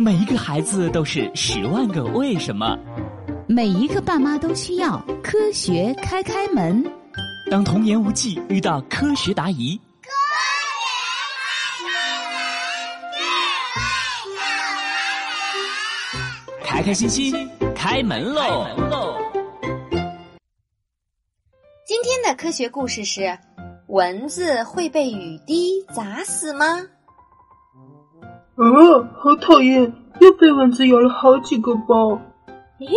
每一个孩子都是十万个为什么，每一个爸妈都需要科学开开门。当童言无忌遇到科学答疑，科学开开心心开门喽！今天的科学故事是：蚊子会被雨滴砸死吗？哦，好讨厌！又被蚊子咬了好几个包。咦，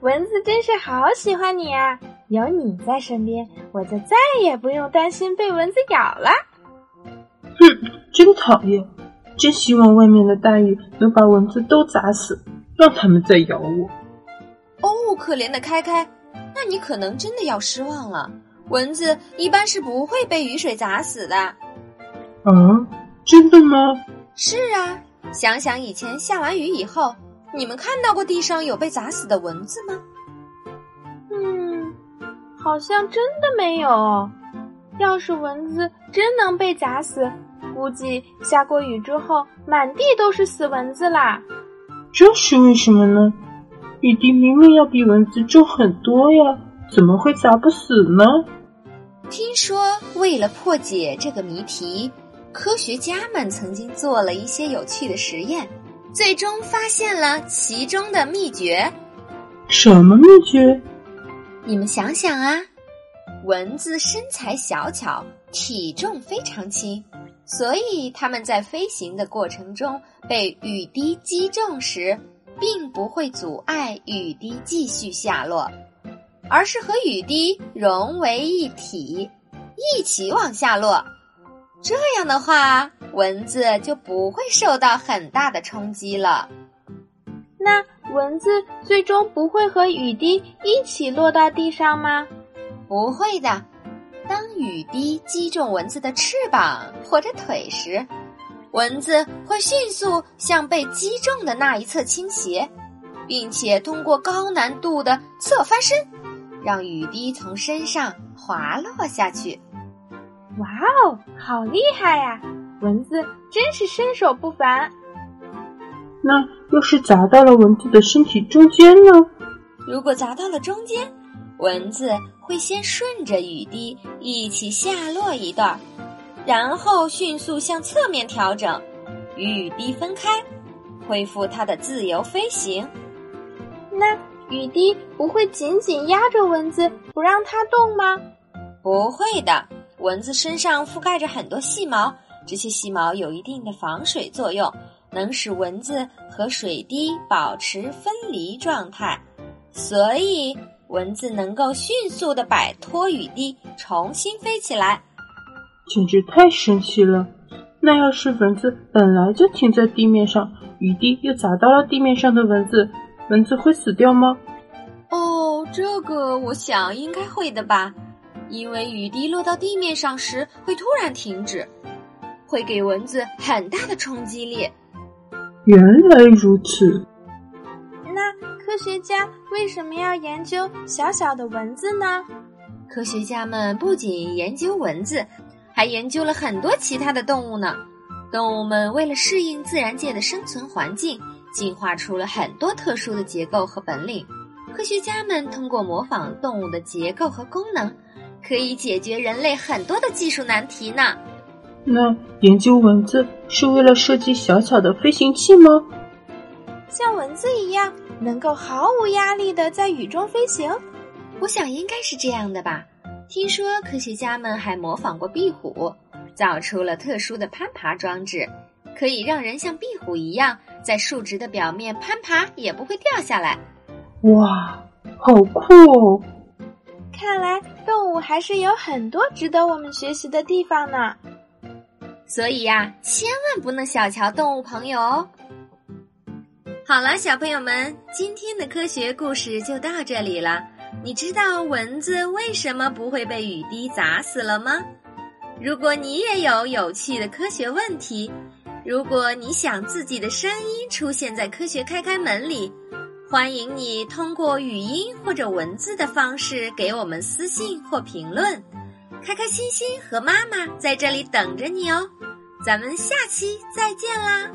蚊子真是好喜欢你啊！有你在身边，我就再也不用担心被蚊子咬了。哼，真讨厌！真希望外面的大雨能把蚊子都砸死，让他们再咬我。哦，可怜的开开，那你可能真的要失望了。蚊子一般是不会被雨水砸死的。啊，真的吗？是啊，想想以前下完雨以后，你们看到过地上有被砸死的蚊子吗？嗯，好像真的没有。要是蚊子真能被砸死，估计下过雨之后满地都是死蚊子啦。这是为什么呢？雨滴明明要比蚊子重很多呀，怎么会砸不死呢？听说为了破解这个谜题。科学家们曾经做了一些有趣的实验，最终发现了其中的秘诀。什么秘诀？你们想想啊，蚊子身材小巧，体重非常轻，所以它们在飞行的过程中被雨滴击中时，并不会阻碍雨滴继续下落，而是和雨滴融为一体，一起往下落。这样的话，蚊子就不会受到很大的冲击了。那蚊子最终不会和雨滴一起落到地上吗？不会的。当雨滴击中蚊子的翅膀或者腿时，蚊子会迅速向被击中的那一侧倾斜，并且通过高难度的侧翻身，让雨滴从身上滑落下去。哇哦，好厉害呀！蚊子真是身手不凡。那要是砸到了蚊子的身体中间呢？如果砸到了中间，蚊子会先顺着雨滴一起下落一段，然后迅速向侧面调整，与雨滴分开，恢复它的自由飞行。那雨滴不会紧紧压着蚊子不让它动吗？不会的。蚊子身上覆盖着很多细毛，这些细毛有一定的防水作用，能使蚊子和水滴保持分离状态，所以蚊子能够迅速的摆脱雨滴，重新飞起来。简直太神奇了！那要是蚊子本来就停在地面上，雨滴又砸到了地面上的蚊子，蚊子会死掉吗？哦，这个我想应该会的吧。因为雨滴落到地面上时会突然停止，会给蚊子很大的冲击力。原来如此。那科学家为什么要研究小小的蚊子呢？科学家们不仅研究蚊子，还研究了很多其他的动物呢。动物们为了适应自然界的生存环境，进化出了很多特殊的结构和本领。科学家们通过模仿动物的结构和功能。可以解决人类很多的技术难题呢。那研究蚊子是为了设计小巧的飞行器吗？像蚊子一样能够毫无压力的在雨中飞行？我想应该是这样的吧。听说科学家们还模仿过壁虎，造出了特殊的攀爬装置，可以让人像壁虎一样在竖直的表面攀爬，也不会掉下来。哇，好酷哦！看来动物还是有很多值得我们学习的地方呢。所以呀，千万不能小瞧动物朋友哦。好了，小朋友们，今天的科学故事就到这里了。你知道蚊子为什么不会被雨滴砸死了吗？如果你也有有趣的科学问题，如果你想自己的声音出现在《科学开开门》里。欢迎你通过语音或者文字的方式给我们私信或评论，开开心心和妈妈在这里等着你哦，咱们下期再见啦！